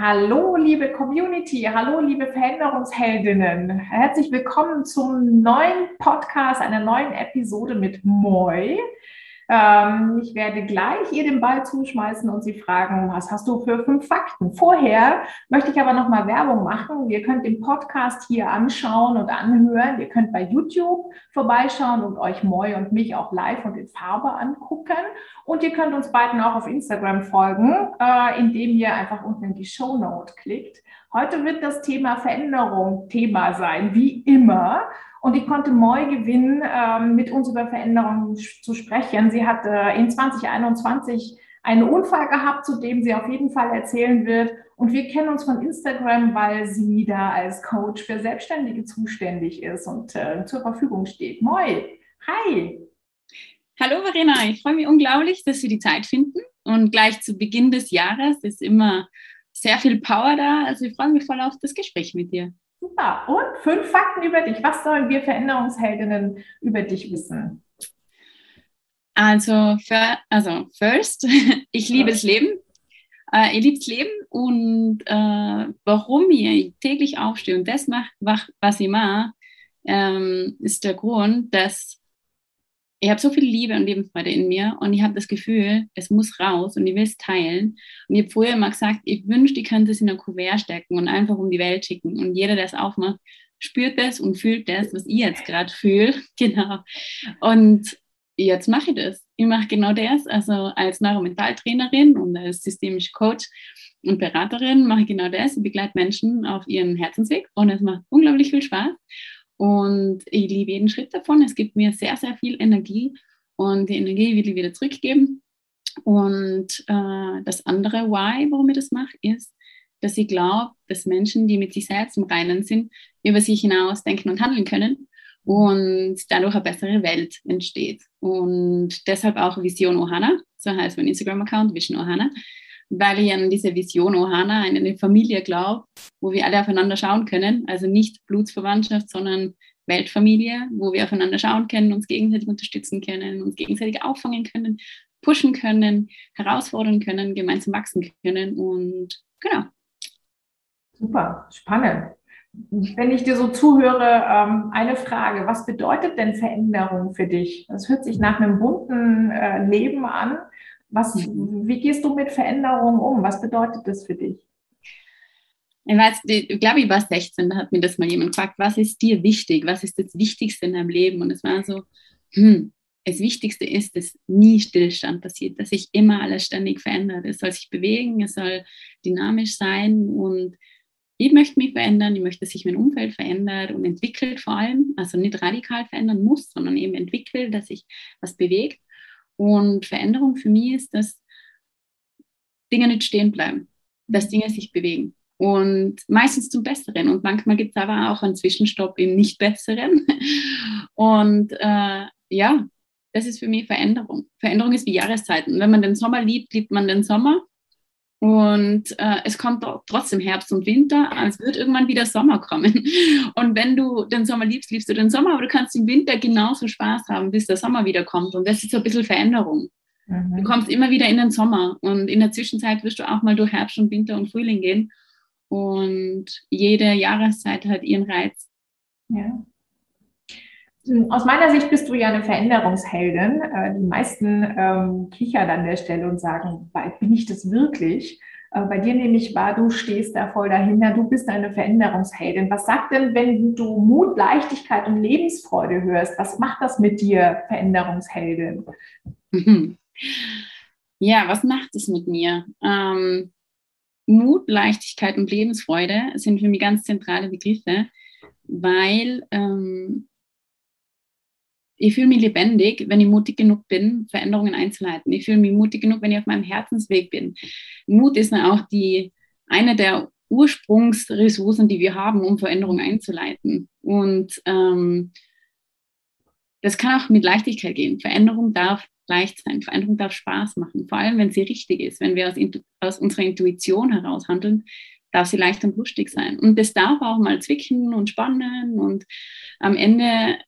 Hallo, liebe Community, hallo, liebe Veränderungsheldinnen. Herzlich willkommen zum neuen Podcast, einer neuen Episode mit Moi. Ähm, ich werde gleich ihr den Ball zuschmeißen und sie fragen, was hast du für fünf Fakten? Vorher möchte ich aber noch mal Werbung machen. Ihr könnt den Podcast hier anschauen und anhören. Ihr könnt bei YouTube vorbeischauen und euch Moi und mich auch live und in Farbe angucken. Und ihr könnt uns beiden auch auf Instagram folgen, äh, indem ihr einfach unten in die Show Note klickt. Heute wird das Thema Veränderung Thema sein, wie immer. Und ich konnte Moi gewinnen, ähm, mit uns über Veränderungen zu sprechen. Sie hat äh, in 2021 einen Unfall gehabt, zu dem sie auf jeden Fall erzählen wird. Und wir kennen uns von Instagram, weil sie da als Coach für Selbstständige zuständig ist und äh, zur Verfügung steht. Moi, hi. Hallo Verena, ich freue mich unglaublich, dass Sie die Zeit finden. Und gleich zu Beginn des Jahres ist immer sehr viel Power da. Also ich freue mich voll auf das Gespräch mit dir. Super. Und fünf Fakten über dich. Was sollen wir Veränderungsheldinnen über dich wissen? Also, für, also first, ich liebe das Leben. Äh, ich liebe das Leben und äh, warum ich täglich aufstehe und das mache, was ich mache, ähm, ist der Grund, dass ich habe so viel Liebe und Lebensfreude in mir und ich habe das Gefühl, es muss raus und ich will es teilen. Und ich habe früher immer gesagt, ich wünschte, ich könnte es in ein Kuvert stecken und einfach um die Welt schicken. Und jeder, der es aufmacht, spürt das und fühlt das, was ich jetzt gerade fühle. Genau. Und jetzt mache ich das. Ich mache genau das. Also als Neuromentaltrainerin und als systemische Coach und Beraterin mache ich genau das. Ich begleite Menschen auf ihren Herzensweg und es macht unglaublich viel Spaß. Und ich liebe jeden Schritt davon. Es gibt mir sehr, sehr viel Energie und die Energie will ich wieder zurückgeben. Und äh, das andere Why, warum ich das mache, ist, dass ich glaube, dass Menschen, die mit sich selbst im Reinen sind, über sich hinaus denken und handeln können und dadurch eine bessere Welt entsteht. Und deshalb auch Vision Ohana, so heißt mein Instagram-Account, Vision Ohana, weil ich an diese Vision Ohana, an eine Familie glaube, wo wir alle aufeinander schauen können. Also nicht Blutsverwandtschaft, sondern Weltfamilie, wo wir aufeinander schauen können, uns gegenseitig unterstützen können, uns gegenseitig auffangen können, pushen können, herausfordern können, gemeinsam wachsen können und genau. Super, spannend. Wenn ich dir so zuhöre, ähm, eine Frage, was bedeutet denn Veränderung für dich? Das hört sich nach einem bunten äh, Leben an. Was, wie gehst du mit Veränderungen um? Was bedeutet das für dich? Ich, weiß, ich glaube, ich war 16, da hat mir das mal jemand gefragt, was ist dir wichtig? Was ist das Wichtigste in deinem Leben? Und es war so, hm, das Wichtigste ist, dass nie Stillstand passiert, dass sich immer alles ständig verändert. Es soll sich bewegen, es soll dynamisch sein und ich möchte mich verändern, ich möchte, dass sich mein Umfeld verändert und entwickelt vor allem, also nicht radikal verändern muss, sondern eben entwickelt, dass sich was bewegt. Und Veränderung für mich ist, dass Dinge nicht stehen bleiben, dass Dinge sich bewegen. Und meistens zum Besseren. Und manchmal gibt es aber auch einen Zwischenstopp im Nicht-Besseren. Und äh, ja, das ist für mich Veränderung. Veränderung ist wie Jahreszeiten. Wenn man den Sommer liebt, liebt man den Sommer. Und äh, es kommt trotzdem Herbst und Winter, es wird irgendwann wieder Sommer kommen. Und wenn du den Sommer liebst, liebst du den Sommer, aber du kannst im Winter genauso Spaß haben, bis der Sommer wieder kommt. Und das ist so ein bisschen Veränderung. Mhm. Du kommst immer wieder in den Sommer und in der Zwischenzeit wirst du auch mal durch Herbst und Winter und Frühling gehen. Und jede Jahreszeit hat ihren Reiz. Ja. Aus meiner Sicht bist du ja eine Veränderungsheldin. Äh, die meisten ähm, kichern an der Stelle und sagen, bin ich das wirklich? Äh, bei dir nehme ich wahr, du stehst da voll dahinter, du bist eine Veränderungsheldin. Was sagt denn, wenn du Mut, Leichtigkeit und Lebensfreude hörst? Was macht das mit dir, Veränderungsheldin? Ja, was macht es mit mir? Ähm, Mut, Leichtigkeit und Lebensfreude sind für mich ganz zentrale Begriffe, weil ähm, ich fühle mich lebendig, wenn ich mutig genug bin, Veränderungen einzuleiten. Ich fühle mich mutig genug, wenn ich auf meinem Herzensweg bin. Mut ist dann auch die, eine der Ursprungsressourcen, die wir haben, um Veränderungen einzuleiten. Und ähm, das kann auch mit Leichtigkeit gehen. Veränderung darf leicht sein. Veränderung darf Spaß machen, vor allem wenn sie richtig ist. Wenn wir aus, aus unserer Intuition heraus handeln, darf sie leicht und lustig sein. Und das darf auch mal zwicken und spannen und am Ende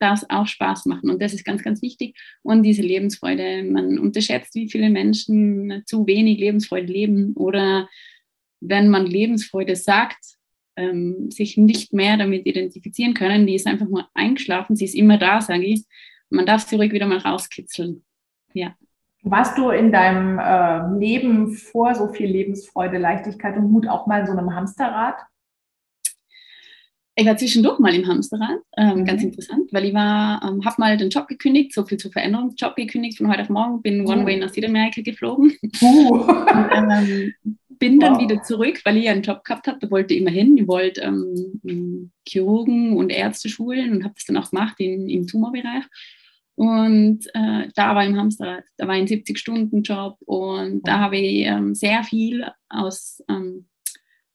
darf es auch Spaß machen. Und das ist ganz, ganz wichtig. Und diese Lebensfreude, man unterschätzt, wie viele Menschen zu wenig Lebensfreude leben oder wenn man Lebensfreude sagt, ähm, sich nicht mehr damit identifizieren können. Die ist einfach nur eingeschlafen, sie ist immer da, sage ich. Man darf sie ruhig wieder mal rauskitzeln. Ja. Warst du in deinem äh, Leben vor so viel Lebensfreude, Leichtigkeit und Mut auch mal in so einem Hamsterrad? Ich war zwischendurch mal im Hamsterrad, ähm, mhm. ganz interessant, weil ich war, ähm, habe mal den Job gekündigt, so viel zur Veränderung, Job gekündigt von heute auf morgen, bin One Way nach Südamerika geflogen. Uh. und, ähm, bin dann wow. wieder zurück, weil ich einen Job gehabt habe, da wollte ich immer hin. Ich wollte ähm, Chirurgen und Ärzte schulen und habe das dann auch gemacht in, im Tumorbereich. Und äh, da war ich im Hamsterrad, da war ein 70-Stunden-Job und da habe ich ähm, sehr viel aus ähm,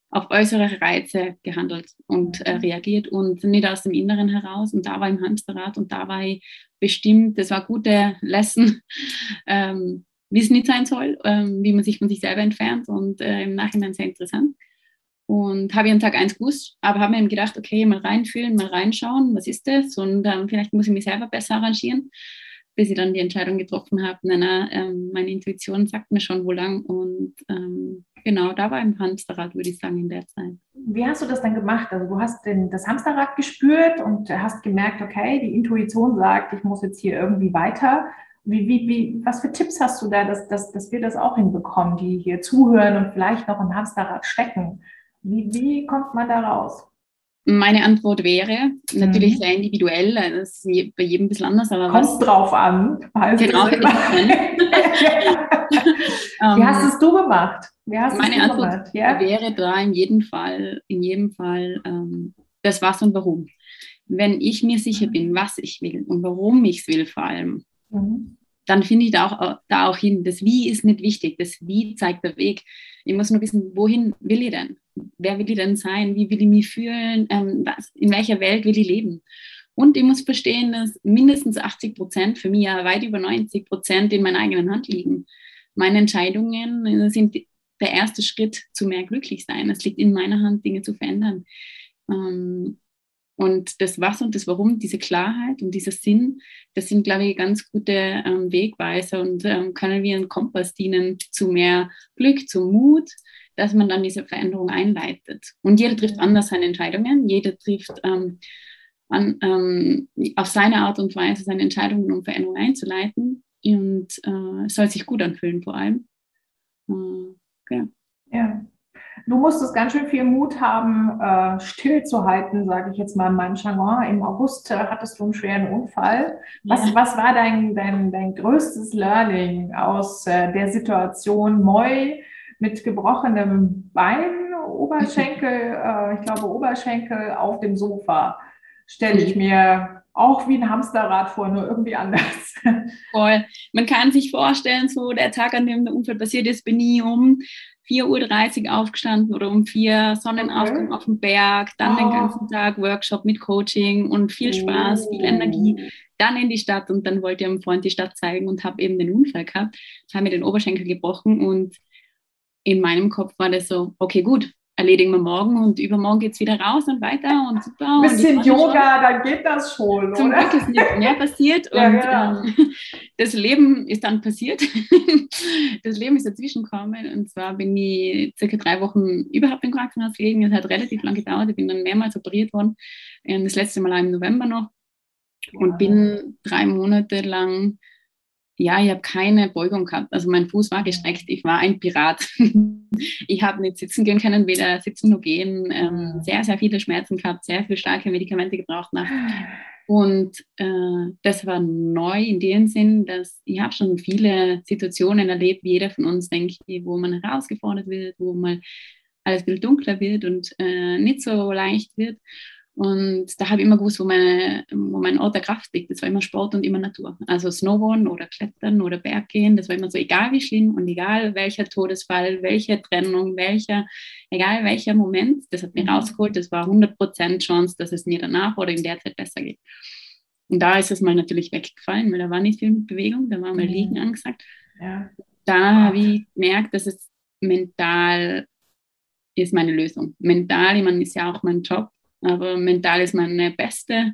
auf äußere Reize gehandelt und äh, mhm. reagiert und nicht aus dem Inneren heraus. Und da war ich im Hamsterrad und da war ich bestimmt, das war gute Lesson, ähm, wie es nicht sein soll, ähm, wie man sich von sich selber entfernt und äh, im Nachhinein sehr interessant. Und habe ich an Tag 1 gewusst, aber habe mir eben gedacht, okay, mal reinfühlen, mal reinschauen, was ist das? Und ähm, vielleicht muss ich mich selber besser arrangieren bis ich dann die Entscheidung getroffen habe, nein, nein, ähm, meine Intuition sagt mir schon wo lang und ähm, genau, da war im Hamsterrad, würde ich sagen, in der Zeit. Wie hast du das dann gemacht? Also du hast den, das Hamsterrad gespürt und hast gemerkt, okay, die Intuition sagt, ich muss jetzt hier irgendwie weiter. Wie, wie, wie, was für Tipps hast du da, dass, dass, dass wir das auch hinbekommen, die hier zuhören und vielleicht noch im Hamsterrad stecken? Wie, wie kommt man da raus? Meine Antwort wäre natürlich mhm. sehr individuell, das ist bei jedem ein bisschen anders. Aber Kommt was, drauf an. Genau. Wie hast ähm, es du gemacht? meine Antwort gemacht? Ja? wäre da in jedem Fall, in jedem Fall ähm, das Was und Warum. Wenn ich mir sicher bin, was ich will und warum ich es will vor allem, mhm. Dann finde ich da auch, da auch hin. Das Wie ist nicht wichtig. Das Wie zeigt der Weg. Ich muss nur wissen, wohin will ich denn? wer will ich denn sein, wie will ich mich fühlen, ähm, was, in welcher Welt will ich leben. Und ich muss verstehen, dass mindestens 80 Prozent, für mich ja weit über 90 Prozent in meiner eigenen Hand liegen. Meine Entscheidungen äh, sind der erste Schritt zu mehr Glücklichsein. Es liegt in meiner Hand, Dinge zu verändern. Ähm, und das Was und das Warum, diese Klarheit und dieser Sinn, das sind, glaube ich, ganz gute ähm, Wegweiser und ähm, können wir einen Kompass dienen zu mehr Glück, zu Mut, dass man dann diese Veränderung einleitet. Und jeder trifft anders seine Entscheidungen, jeder trifft ähm, an, ähm, auf seine Art und Weise seine Entscheidungen, um Veränderungen einzuleiten und äh, soll sich gut anfühlen vor allem. Äh, genau. Ja. Du musstest ganz schön viel Mut haben, äh, stillzuhalten, sage ich jetzt mal in meinem Jargon. Im August äh, hattest du einen schweren Unfall. Was, ja. was war dein, dein, dein größtes Learning aus äh, der Situation Moi? mit gebrochenem Bein, Oberschenkel, äh, ich glaube Oberschenkel auf dem Sofa, stelle ich mir auch wie ein Hamsterrad vor, nur irgendwie anders. Voll. Man kann sich vorstellen, so der Tag, an dem der Unfall passiert ist, bin ich um 4.30 Uhr aufgestanden oder um 4 Sonnenaufgang okay. auf dem Berg, dann oh. den ganzen Tag Workshop mit Coaching und viel Spaß, oh. viel Energie, dann in die Stadt und dann wollte ich einem Freund die Stadt zeigen und habe eben den Unfall gehabt, habe mir den Oberschenkel gebrochen und in meinem Kopf war das so, okay, gut, erledigen wir morgen und übermorgen geht es wieder raus und weiter und super. Ein bisschen Yoga, dann geht das schon, Zum oder? Glück ist nicht mehr passiert ja, und genau. ähm, das Leben ist dann passiert. das Leben ist dazwischen gekommen und zwar bin ich circa drei Wochen überhaupt im Krankenhaus gelegen. Es hat relativ lang gedauert. Ich bin dann mehrmals operiert worden. Ähm, das letzte Mal im November noch und ja. bin drei Monate lang ja, ich habe keine Beugung gehabt. Also mein Fuß war gestreckt, ich war ein Pirat. ich habe nicht sitzen gehen können, weder sitzen noch gehen. Ähm, sehr, sehr viele Schmerzen gehabt, sehr viele starke Medikamente gebraucht. Nach. Und äh, das war neu in dem Sinn, dass ich habe schon viele Situationen erlebt, wie jeder von uns, denke ich, wo man herausgefordert wird, wo mal alles ein bisschen dunkler wird und äh, nicht so leicht wird. Und da habe ich immer gewusst, wo, meine, wo mein Ort der Kraft liegt. Das war immer Sport und immer Natur. Also Snowboarden oder Klettern oder Berggehen, das war immer so, egal wie schlimm und egal welcher Todesfall, welche Trennung, welcher, egal welcher Moment, das hat mir mhm. rausgeholt. Das war 100% Chance, dass es mir danach oder in der Zeit besser geht. Und da ist es mal natürlich weggefallen, weil da war nicht viel mit Bewegung, da war mal mhm. Liegen angesagt. Ja. Da habe ich gemerkt, dass es mental ist meine Lösung. Mental, ich meine, ist ja auch mein Job aber mental ist meine beste,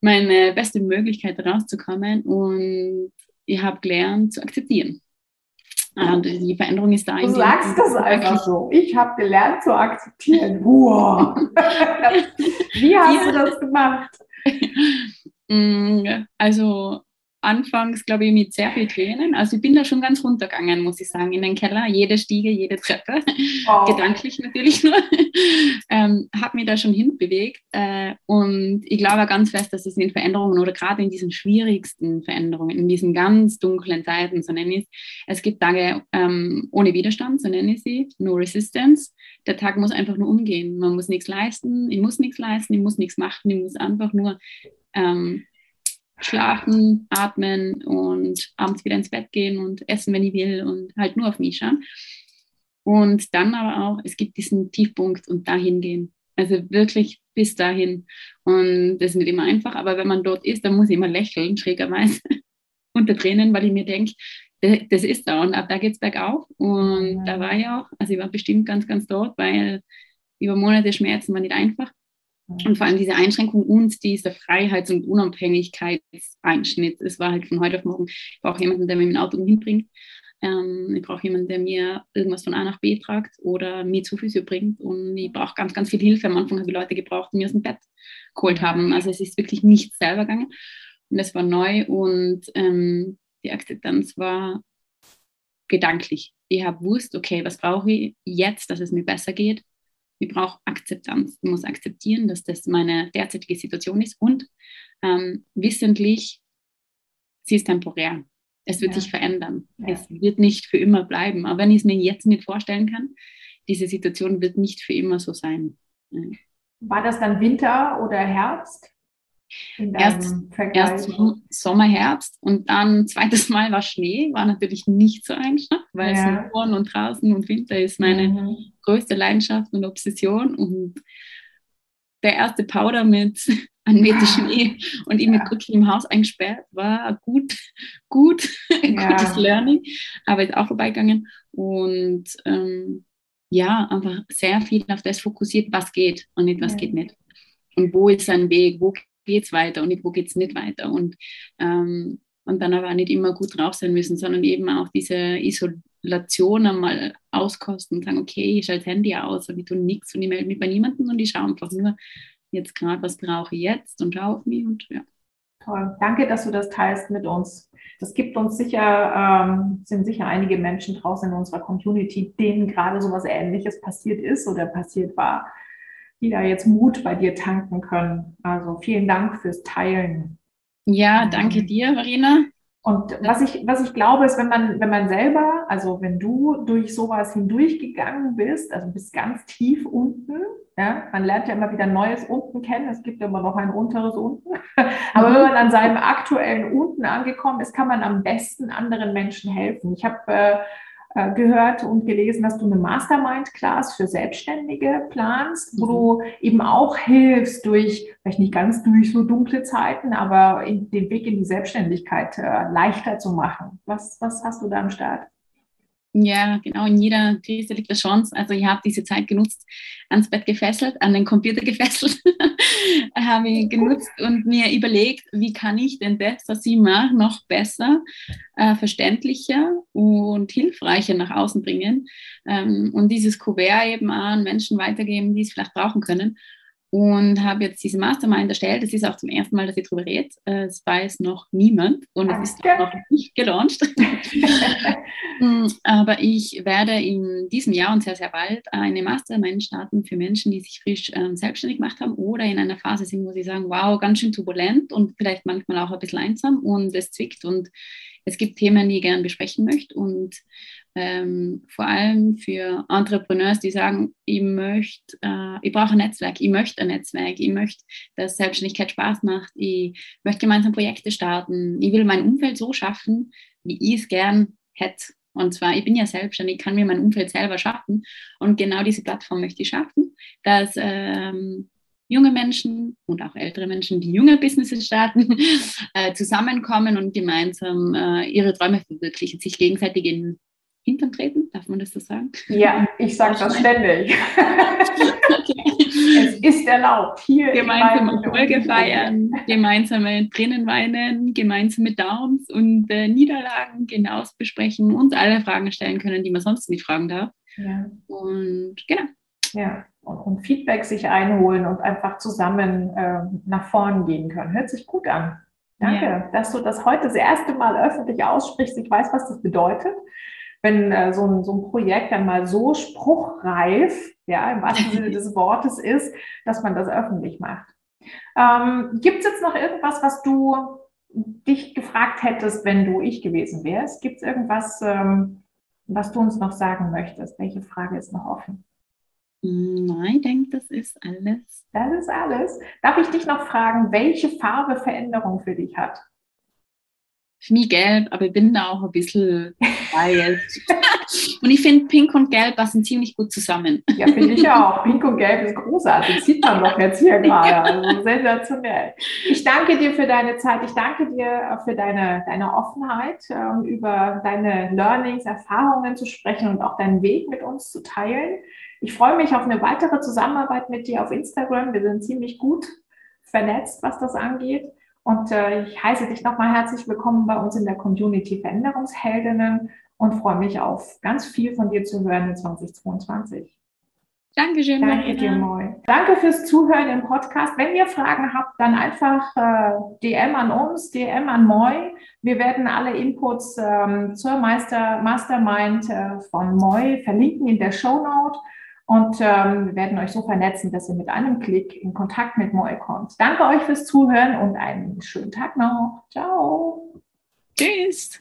meine beste Möglichkeit rauszukommen und ich habe gelernt zu akzeptieren. Und die Veränderung ist da. Du sagst das einfach so. Ich habe gelernt zu akzeptieren. Wow. Wie hast ja. du das gemacht? Mm, also anfangs, glaube ich, mit sehr viel Tränen. Also ich bin da schon ganz runtergegangen, muss ich sagen, in den Keller. Jede Stiege, jede Treppe. Oh. Gedanklich natürlich nur. ähm, habe mich da schon hinbewegt. Äh, und ich glaube ganz fest, dass es in Veränderungen oder gerade in diesen schwierigsten Veränderungen, in diesen ganz dunklen Zeiten, so nenne ich es, es gibt Tage ähm, ohne Widerstand, so nenne ich sie, no resistance. Der Tag muss einfach nur umgehen. Man muss nichts leisten, ich muss nichts leisten, ich muss nichts machen, ich muss einfach nur ähm, schlafen, atmen und abends wieder ins Bett gehen und essen, wenn ich will und halt nur auf mich schauen. Und dann aber auch, es gibt diesen Tiefpunkt und dahin gehen. Also wirklich bis dahin. Und das ist nicht immer einfach, aber wenn man dort ist, dann muss ich immer lächeln, schrägerweise, unter Tränen, weil ich mir denke, das ist da und ab da geht es bergauf. Und ja. da war ich auch, also ich war bestimmt ganz, ganz dort, weil über Monate Schmerzen war nicht einfach. Und vor allem diese Einschränkung und dieser Freiheits- und Unabhängigkeitseinschnitt. Es war halt von heute auf morgen, ich brauche jemanden, der mir dem Auto hinbringt. Ähm, ich brauche jemanden, der mir irgendwas von A nach B tragt oder mir zu Physio bringt. Und ich brauche ganz, ganz viel Hilfe. Am Anfang habe ich Leute gebraucht, die mir aus dem Bett geholt haben. Also es ist wirklich nicht selber gegangen. Und das war neu und ähm, die Akzeptanz war gedanklich. Ich habe gewusst, okay, was brauche ich jetzt, dass es mir besser geht? Ich brauche Akzeptanz. Ich muss akzeptieren, dass das meine derzeitige Situation ist und ähm, wissentlich, sie ist temporär. Es wird ja. sich verändern. Ja. Es wird nicht für immer bleiben. Aber wenn ich es mir jetzt nicht vorstellen kann, diese Situation wird nicht für immer so sein. War das dann Winter oder Herbst? Erst, erst Sommer, Herbst und dann zweites Mal war Schnee, war natürlich nicht so einfach, weil ja. Snowboarden und draußen und Winter ist meine mhm. größte Leidenschaft und Obsession und der erste Powder mit einem Meter Schnee und ich mit Cookie im Haus eingesperrt, war gut, gut, ja. gutes Learning, aber ist auch vorbeigegangen und ähm, ja, einfach sehr viel auf das fokussiert, was geht und nicht, was ja. geht nicht. Und wo ist ein Weg, wo geht es weiter und wo geht es nicht weiter. Und, ähm, und dann aber nicht immer gut drauf sein müssen, sondern eben auch diese Isolation einmal auskosten und sagen, okay, ich schalte das Handy aus und ich tue nichts und ich melde mich bei niemandem und ich schaue einfach nur jetzt gerade, was brauche ich jetzt und schaue auf mich und ja. Toll. Danke, dass du das teilst mit uns. Das gibt uns sicher, ähm, sind sicher einige Menschen draußen in unserer Community, denen gerade so was Ähnliches passiert ist oder passiert war die da jetzt Mut bei dir tanken können. Also vielen Dank fürs Teilen. Ja, danke dir, Marina. Und was ich, was ich glaube, ist, wenn man, wenn man selber, also wenn du durch sowas hindurchgegangen bist, also bis ganz tief unten, ja, man lernt ja immer wieder Neues unten kennen, es gibt immer noch ein unteres unten. Aber wenn man an seinem aktuellen unten angekommen ist, kann man am besten anderen Menschen helfen. Ich habe äh, äh, gehört und gelesen, dass du eine Mastermind-Class für Selbstständige planst, wo mhm. du eben auch hilfst durch, vielleicht nicht ganz durch so dunkle Zeiten, aber den Weg in die Selbstständigkeit äh, leichter zu machen. Was, was hast du da am Start? Ja, genau, in jeder Krise liegt eine Chance. Also ich habe diese Zeit genutzt, ans Bett gefesselt, an den Computer gefesselt, habe ich genutzt und mir überlegt, wie kann ich denn das, was ich mache, noch besser, äh, verständlicher und hilfreicher nach außen bringen ähm, und dieses Kuvert eben an Menschen weitergeben, die es vielleicht brauchen können und habe jetzt diese Mastermind erstellt. Es ist auch zum ersten Mal, dass ich darüber rede. Es weiß noch niemand und es ist noch nicht gelauncht. Mm, aber ich werde in diesem Jahr und sehr, sehr bald eine Mastermind starten für Menschen, die sich frisch ähm, selbstständig gemacht haben oder in einer Phase sind, wo sie sagen, wow, ganz schön turbulent und vielleicht manchmal auch ein bisschen einsam und es zwickt und es gibt Themen, die ich gerne besprechen möchte und ähm, vor allem für Entrepreneurs, die sagen, ich möchte, äh, ich brauche ein Netzwerk, ich möchte ein Netzwerk, ich möchte, dass Selbstständigkeit Spaß macht, ich möchte gemeinsam Projekte starten, ich will mein Umfeld so schaffen, wie ich es gern hätte. Und zwar, ich bin ja selbstständig, ich kann mir mein Umfeld selber schaffen und genau diese Plattform möchte ich schaffen, dass ähm, junge Menschen und auch ältere Menschen, die junge Businesses starten, äh, zusammenkommen und gemeinsam äh, ihre Träume verwirklichen, sich gegenseitig in Hintern treten, darf man das so sagen? Ja, ich sage das ständig. okay. Es ist erlaubt. Hier gemeinsame Erfolge feiern, gemeinsame drinnen weinen, gemeinsame Downs und äh, Niederlagen genauso besprechen, uns alle Fragen stellen können, die man sonst nicht fragen darf. Ja. Und genau. Ja, und, und, Feedback sich einholen und einfach zusammen äh, nach vorn gehen können. Hört sich gut an. Danke, ja. dass du das heute das erste Mal öffentlich aussprichst. Ich weiß, was das bedeutet wenn äh, so, ein, so ein Projekt dann mal so spruchreif, ja, im wahrsten Sinne des Wortes ist, dass man das öffentlich macht. Ähm, Gibt es jetzt noch irgendwas, was du dich gefragt hättest, wenn du ich gewesen wärst? Gibt es irgendwas, ähm, was du uns noch sagen möchtest? Welche Frage ist noch offen? Nein, ich denke, das ist alles. Das ist alles. Darf ich dich noch fragen, welche Farbe Veränderung für dich hat? Für mich gelb, aber ich bin da auch ein bisschen biased. und ich finde, Pink und Gelb passen ziemlich gut zusammen. Ja, finde ich auch. Pink und Gelb ist großartig. Das sieht man doch jetzt hier gerade. Also sensationell. Ich danke dir für deine Zeit. Ich danke dir für deine, deine Offenheit, ähm, über deine Learnings, Erfahrungen zu sprechen und auch deinen Weg mit uns zu teilen. Ich freue mich auf eine weitere Zusammenarbeit mit dir auf Instagram. Wir sind ziemlich gut vernetzt, was das angeht. Und äh, ich heiße dich nochmal herzlich willkommen bei uns in der Community Veränderungsheldinnen und freue mich auf ganz viel von dir zu hören in 2022. Dankeschön. Danke dir, Moi. Danke fürs Zuhören im Podcast. Wenn ihr Fragen habt, dann einfach äh, DM an uns, DM an Moi. Wir werden alle Inputs ähm, zur Meister, Mastermind äh, von Moi verlinken in der Show Note und ähm, wir werden euch so vernetzen, dass ihr mit einem Klick in Kontakt mit Moe kommt. Danke euch fürs Zuhören und einen schönen Tag noch. Ciao. Tschüss.